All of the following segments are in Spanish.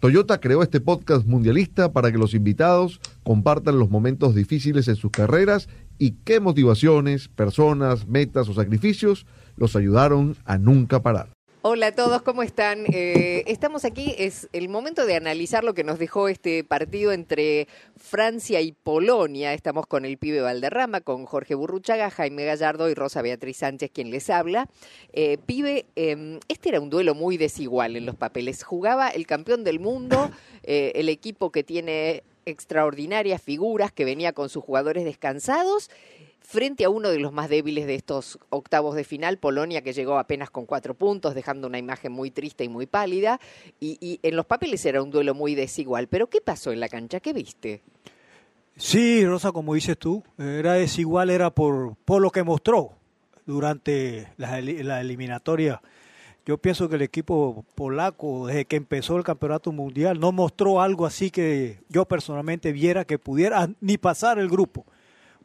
Toyota creó este podcast mundialista para que los invitados compartan los momentos difíciles en sus carreras y qué motivaciones, personas, metas o sacrificios los ayudaron a nunca parar. Hola a todos, ¿cómo están? Eh, estamos aquí, es el momento de analizar lo que nos dejó este partido entre Francia y Polonia. Estamos con el pibe Valderrama, con Jorge Burruchaga, Jaime Gallardo y Rosa Beatriz Sánchez, quien les habla. Eh, pibe, em, este era un duelo muy desigual en los papeles. Jugaba el campeón del mundo, eh, el equipo que tiene extraordinarias figuras, que venía con sus jugadores descansados frente a uno de los más débiles de estos octavos de final, Polonia, que llegó apenas con cuatro puntos, dejando una imagen muy triste y muy pálida. Y, en los papeles era un duelo muy desigual. Pero ¿qué pasó en la cancha? ¿Qué viste? Sí, Rosa, como dices tú, era desigual, era por, por lo que mostró durante la, la eliminatoria. Yo pienso que el equipo polaco, desde que empezó el campeonato mundial, no mostró algo así que yo personalmente viera que pudiera ni pasar el grupo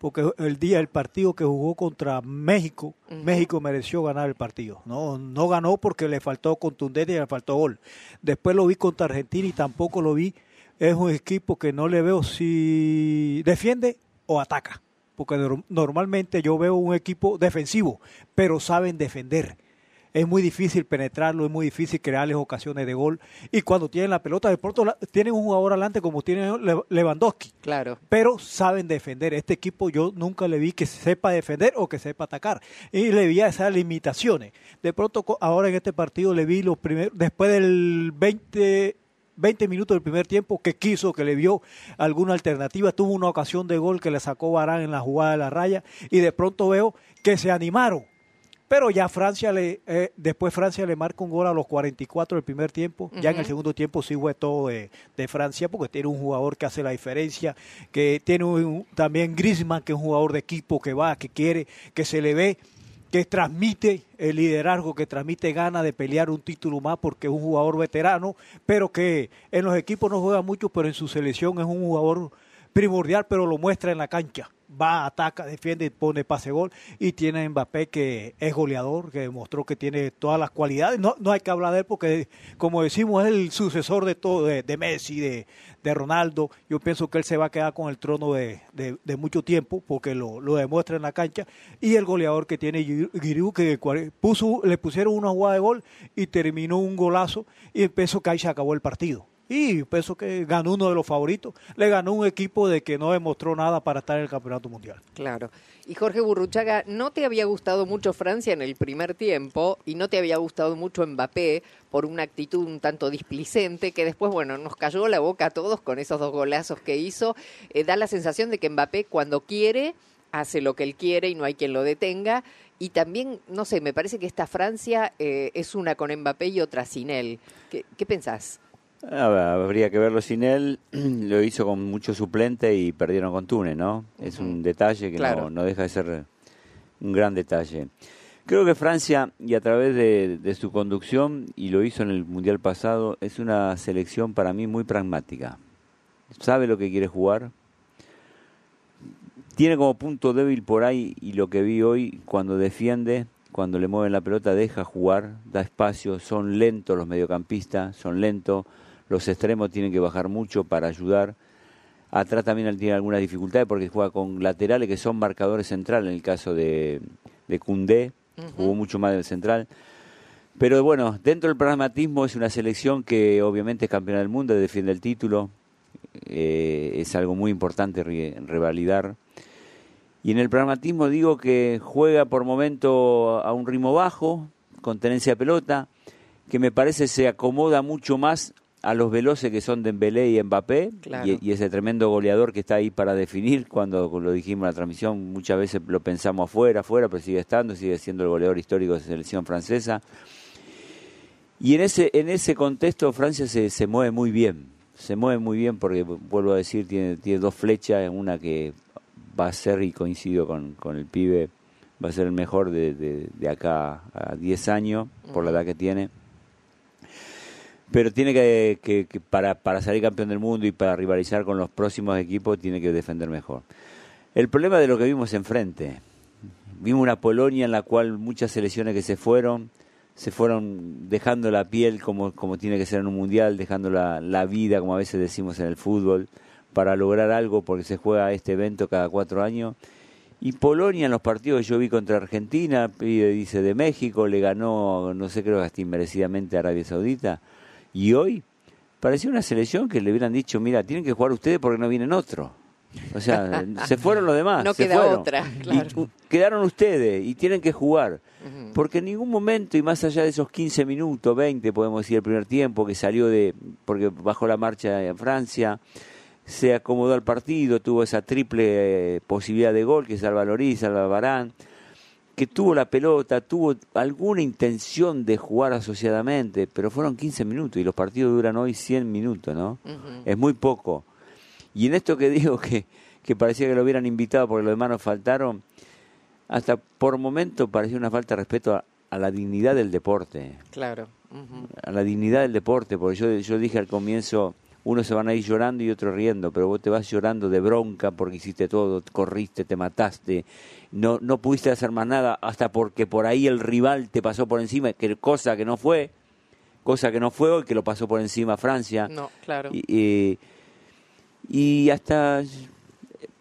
porque el día del partido que jugó contra México, México mereció ganar el partido. No, no ganó porque le faltó contundencia y le faltó gol. Después lo vi contra Argentina y tampoco lo vi. Es un equipo que no le veo si defiende o ataca. Porque normalmente yo veo un equipo defensivo, pero saben defender es muy difícil penetrarlo, es muy difícil crearles ocasiones de gol. Y cuando tienen la pelota, de pronto tienen un jugador adelante como tiene Lewandowski. Claro. Pero saben defender. Este equipo yo nunca le vi que sepa defender o que sepa atacar. Y le vi esas limitaciones. De pronto, ahora en este partido le vi los primeros, después del 20, 20 minutos del primer tiempo que quiso, que le vio alguna alternativa, tuvo una ocasión de gol que le sacó Barán en la jugada de la raya y de pronto veo que se animaron pero ya Francia le, eh, después Francia le marca un gol a los 44 del primer tiempo. Ya en el segundo tiempo sí fue todo de, Francia porque tiene un jugador que hace la diferencia, que tiene también Griezmann, que es un jugador de equipo que va, que quiere, que se le ve que transmite el liderazgo, que transmite ganas de pelear un título más porque es un jugador veterano, pero que en los equipos no juega mucho, pero en su selección es un jugador primordial, pero lo muestra en la cancha va, ataca, defiende, pone pase gol y tiene a Mbappé que es goleador, que demostró que tiene todas las cualidades. No, no hay que hablar de él porque, como decimos, es el sucesor de todo, de, Messi, de, de, Ronaldo. Yo pienso que él se va a quedar con el trono de, de, mucho tiempo porque lo, lo, demuestra en la cancha. Y el goleador que tiene Giroud, que puso, le pusieron una jugada de gol y terminó un golazo y empezó que ahí se acabó el partido. Y pienso que ganó uno de los favoritos. Le ganó un equipo de que no demostró nada para estar en el Campeonato Mundial. Claro. Y Jorge Burruchaga, ¿no te había gustado mucho Francia en el primer tiempo y no te había gustado mucho Mbappé por una actitud un tanto displicente que después, bueno, nos cayó la boca a todos con esos dos golazos que hizo? Eh, da la sensación de que Mbappé cuando quiere hace lo que él quiere y no hay quien lo detenga. Y también, no sé, me parece que esta Francia eh, es una con Mbappé y otra sin él. ¿Qué, qué pensás? Habría que verlo sin él. Lo hizo con mucho suplente y perdieron con Túnez, ¿no? Es un detalle que no, deja de ser un gran detalle. Creo que Francia, y a través de, su conducción, y lo hizo en el Mundial pasado, es una selección para mí muy pragmática. Sabe lo que quiere jugar. Tiene como punto débil por ahí, y lo que vi hoy, cuando defiende, cuando le mueven la pelota, deja jugar, da espacio, son lentos los mediocampistas, son lentos los extremos tienen que bajar mucho para ayudar. Atrás también tiene algunas dificultades porque juega con laterales que son marcadores centrales, en el caso de, de Cundé, jugó mucho más del central. Pero bueno, dentro del pragmatismo es una selección que obviamente es campeona del mundo, defiende el título, eh, es algo muy importante revalidar. Y en el pragmatismo digo que juega por momento a un ritmo bajo, con tenencia de pelota, que me parece se acomoda mucho más a los veloces que son Dembélé y Mbappé y, ese tremendo goleador que está ahí para definir cuando lo dijimos en la transmisión muchas veces lo pensamos afuera afuera pero sigue estando sigue siendo el goleador histórico de la selección francesa. Y en ese en ese contexto Francia se, se mueve muy bien se mueve muy bien porque, vuelvo a decir, tiene, tiene dos flechas, una que va a ser, y coincido con, con el pibe, va a ser el mejor de, de, de acá a 10 años, por la edad que tiene. Pero tiene que, que, para, para salir campeón del mundo y para rivalizar con los próximos equipos, tiene que defender mejor. El problema de lo que vimos enfrente, vimos una Polonia en la cual muchas selecciones que se fueron, se fueron dejando la piel como, como tiene que ser en un mundial, dejando la, la vida, como a veces decimos en el fútbol, para lograr algo, porque se juega este evento cada cuatro años. Y Polonia en los partidos que yo vi contra Argentina, dice de México, le ganó, no sé, creo que hasta inmerecidamente a Arabia Saudita. Y hoy parecía una selección que le hubieran dicho, mira, tienen que jugar ustedes porque no vienen otros. O sea, se fueron los demás. No se queda fueron. otra, claro. quedaron ustedes y tienen que jugar. Porque en ningún momento, y más allá de esos 15 minutos, 20, podemos decir, el primer tiempo, que salió de. porque bajó la marcha en Francia, se acomodó al partido, tuvo esa triple eh, posibilidad de gol que salva Loris, salva Barán, que tuvo la pelota, tuvo alguna intención de jugar asociadamente, pero fueron 15 minutos y los partidos duran hoy 100 minutos, ¿no? Es muy poco. Y en esto que digo que, que parecía que lo hubieran invitado porque los demás nos faltaron, hasta por momento parecía una falta de respeto a, a la dignidad del deporte, Claro. a la dignidad del deporte, porque yo, yo dije al comienzo, unos se van a ir llorando y otros riendo, pero vos te vas llorando de bronca porque hiciste todo, corriste, te mataste, no, no pudiste hacer más nada, hasta porque por ahí el rival te pasó por encima, que cosa que no fue, cosa que no fue hoy, que lo pasó por encima Francia. No, claro. Y, eh, y hasta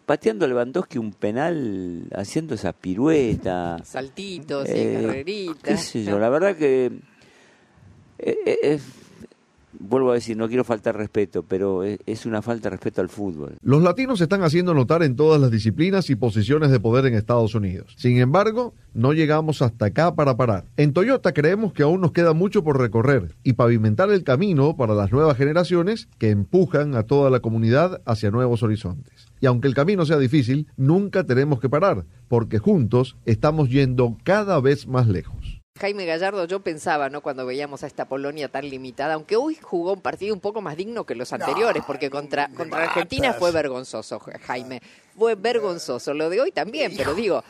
pateando a Lewandowski un penal, haciendo esa pirueta. Saltitos y eh, carreritas. qué sé yo, la verdad que eh, eh, vuelvo a decir, no quiero faltar respeto, pero es, una falta de respeto al fútbol. Los latinos se están haciendo notar en todas las disciplinas y posiciones de poder en Estados Unidos. Sin embargo, no llegamos hasta acá para parar. En Toyota creemos que aún nos queda mucho por recorrer y pavimentar el camino para las nuevas generaciones que empujan a toda la comunidad hacia nuevos horizontes. Y aunque el camino sea difícil, nunca tenemos que parar, porque juntos estamos yendo cada vez más lejos. Jaime Gallardo, yo pensaba, ¿no? Cuando veíamos a esta Polonia tan limitada, aunque hoy jugó un partido un poco más digno que los anteriores, porque contra, contra Argentina fue vergonzoso, Ja- Jaime. Fue vergonzoso. Lo de hoy también, pero digo,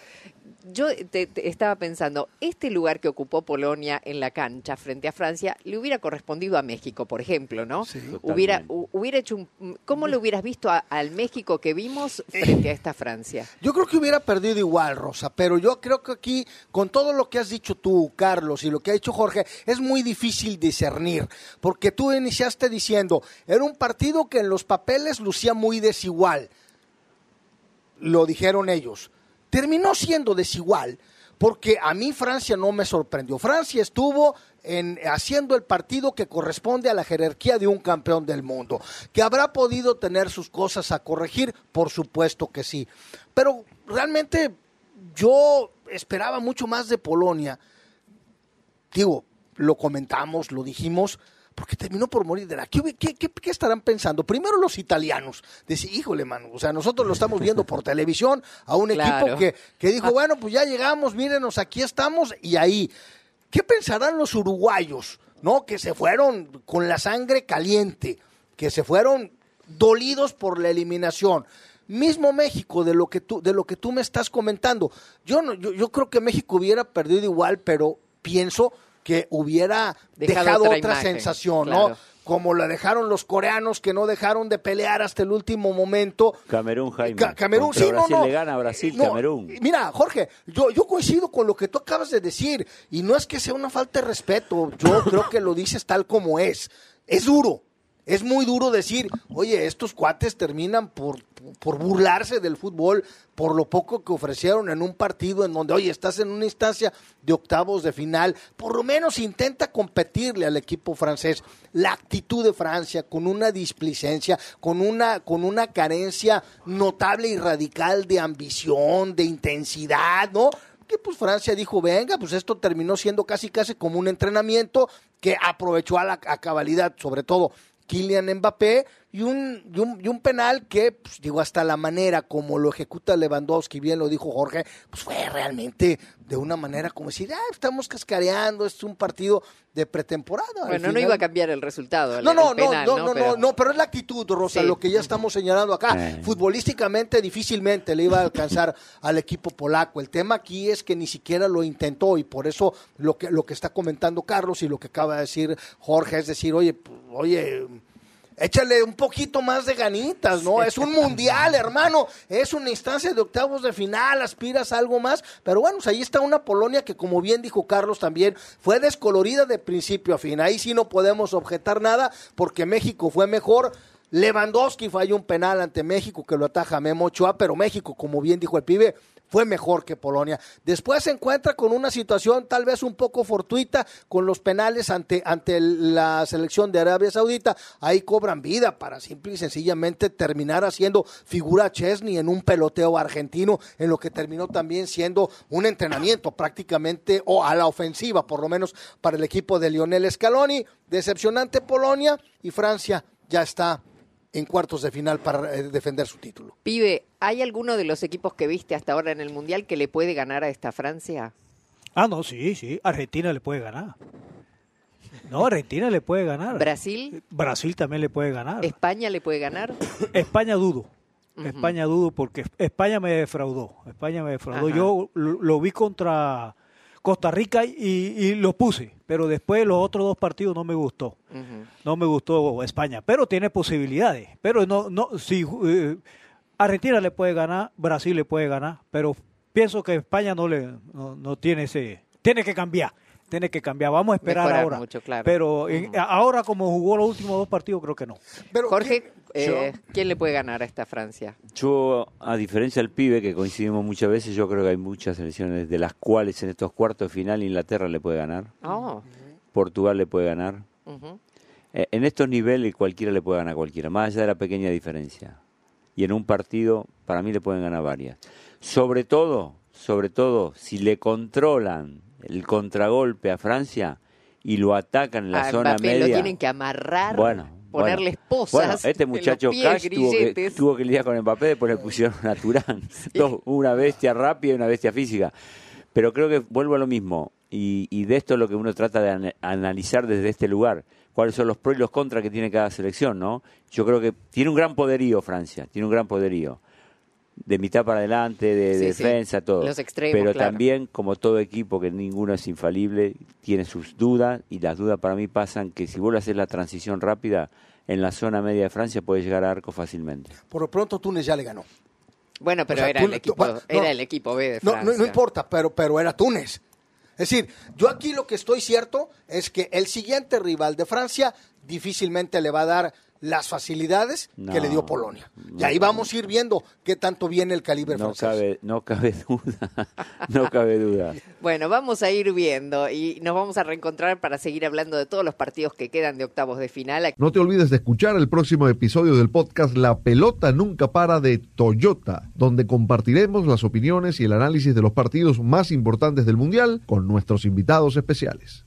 yo te- te estaba pensando, este lugar que ocupó Polonia en la cancha frente a Francia le hubiera correspondido a México, por ejemplo, ¿no? Hubiera, hubiera hecho un, ¿Cómo lo hubieras visto a- al México que vimos frente a esta Francia? Yo creo que hubiera perdido igual, Rosa, pero yo creo que aquí, con todo lo que has dicho tú, Carlos, y lo que ha dicho Jorge, es muy difícil discernir, porque tú iniciaste diciendo, era un partido que en los papeles lucía muy desigual, lo dijeron ellos. Terminó siendo desigual, porque a mí Francia no me sorprendió. Francia estuvo en, haciendo el partido que corresponde a la jerarquía de un campeón del mundo. ¿Que habrá podido tener sus cosas a corregir? Por supuesto que sí. Pero realmente yo esperaba mucho más de Polonia. Digo, lo comentamos, lo dijimos, porque terminó por morir de la... ¿Qué, qué, qué- qué estarán pensando? Primero los italianos. Decir, híjole, mano, o sea, nosotros lo estamos viendo por televisión a un Claro. equipo que, que dijo, bueno, pues ya llegamos, mírenos, aquí estamos, y ahí. ¿Qué pensarán los uruguayos, no? Que se fueron con la sangre caliente, que se fueron dolidos por la eliminación. Mismo México, de lo que tú, de lo que tú me estás comentando. Yo, no, yo, yo creo que México hubiera perdido igual, pero pienso que hubiera Dejado dejado, otra otra, imagen, sensación, claro. ¿no? Como la dejaron los coreanos que no dejaron de pelear hasta el último momento. Camerún, Jaime. Ca- Camerún, sí, no, no. le gana a Brasil, No, Camerún. Mira, Jorge, yo, yo coincido con lo que tú acabas de decir. Y no es que sea una falta de respeto. Yo creo que lo dices tal como es. Es duro. Es muy duro decir, oye, estos cuates terminan por, por burlarse del fútbol, por lo poco que ofrecieron en un partido en donde, oye, estás en una instancia de octavos de final, por lo menos intenta competirle al equipo francés. La actitud de Francia, con una displicencia, con una, con una carencia notable y radical de ambición, de intensidad, ¿no? que pues Francia dijo, venga, pues esto terminó siendo casi casi como un entrenamiento que aprovechó a la a cabalidad, sobre todo Kylian Mbappé, y un, y un, y un penal que, pues, digo, hasta la manera como lo ejecuta Lewandowski, bien lo dijo Jorge, pues fue realmente de una manera como decir, ah, estamos cascareando, es un partido de pretemporada. Bueno, no iba a cambiar el resultado. el- no, no, el no, penal, no, no, no, Pero- no, pero es la actitud, Rosa, Sí. lo que ya estamos señalando acá. Sí. Futbolísticamente difícilmente le iba a alcanzar al equipo polaco. El tema aquí es que ni siquiera lo intentó y por eso lo que, lo que está comentando Carlos y lo que acaba de decir Jorge es decir, oye, pues, oye, échale un poquito más de ganitas, ¿no? Es un mundial, hermano, es una instancia de octavos de final, aspiras a algo más, pero bueno, pues ahí está una Polonia que como bien dijo Carlos también, fue descolorida de principio a fin, ahí sí no podemos objetar nada porque México fue mejor. Lewandowski falló un penal ante México que lo ataja Memo Ochoa, pero México, como bien dijo el pibe, fue mejor que Polonia. Después se encuentra con una situación tal vez un poco fortuita con los penales ante, ante la selección de Arabia Saudita. Ahí cobran vida para simple y sencillamente terminar haciendo figura Chesney en un peloteo argentino, en lo que terminó también siendo un entrenamiento prácticamente o a la ofensiva, por lo menos para el equipo de Lionel Scaloni. Decepcionante Polonia y Francia ya está en cuartos de final para eh, defender su título. Pibe, ¿hay alguno de los equipos que viste hasta ahora en el Mundial que le puede ganar a esta Francia? Ah, no, sí, sí. Argentina le puede ganar. No, Argentina le puede ganar. ¿Brasil? Brasil también le puede ganar. ¿España le puede ganar? España dudo. España dudo porque España me defraudó. España me defraudó. Ajá. Yo lo, lo vi contra Costa Rica y, y lo puse, pero después los otros dos partidos no me gustó. No me gustó España, pero tiene posibilidades. Pero no, no, si eh, Argentina le puede ganar, Brasil le puede ganar, pero pienso que España no le, no, no tiene ese, tiene que cambiar, tiene que cambiar. Vamos a esperar Mejorar ahora. mucho, claro. Pero en- Ujú. ahora como jugó los últimos dos partidos, creo que no. Pero, Jorge, eh, ¿quién le puede ganar a esta Francia? Yo, a diferencia del pibe, que coincidimos muchas veces, yo creo que hay muchas selecciones de las cuales en estos cuartos de final Inglaterra le puede ganar, Oh, Portugal le puede ganar. Eh, en estos niveles cualquiera le puede ganar a cualquiera, más allá de la pequeña diferencia. Y en un partido, para mí le pueden ganar varias. Sobre todo, sobre todo, si le controlan el contragolpe a Francia y lo atacan en la A zona Mbappé media. lo tienen que amarrar, Bueno, ponerle esposas. Bueno, este muchacho pies, Cash tuvo que, tuvo que lidiar con Mbappé, después le pusieron a Turán. Dos, una bestia rápida y una bestia física. Pero creo que vuelvo a lo mismo. Y, y de esto es lo que uno trata de ana- analizar desde este lugar. Cuáles son los pros y los contras que tiene cada selección, ¿no? Yo creo que tiene un gran poderío Francia, tiene un gran poderío. De mitad para adelante, de, sí. defensa, todo. Los extremos, Pero claro. también, como todo equipo, que ninguno es infalible, tiene sus dudas. Y las dudas para mí pasan que si vos le haces la transición rápida, en la zona media de Francia puede llegar a arco fácilmente. por lo pronto Túnez ya le ganó. Bueno, pero O sea, era, el equipo, no, era el equipo B de No, Francia. no, no importa, pero, pero era Túnez. Es decir, yo aquí lo que estoy cierto es que el siguiente rival de Francia difícilmente le va a dar las facilidades que le dio Polonia. y ahí vamos a ir viendo qué tanto viene el calibre No francés. cabe, no cabe duda, no cabe duda. Bueno, vamos a ir viendo y nos vamos a reencontrar para seguir hablando de todos los partidos que quedan de octavos de final. No te olvides de escuchar el próximo episodio del podcast La pelota nunca para de Toyota, donde compartiremos las opiniones y el análisis de los partidos más importantes del Mundial con nuestros invitados especiales.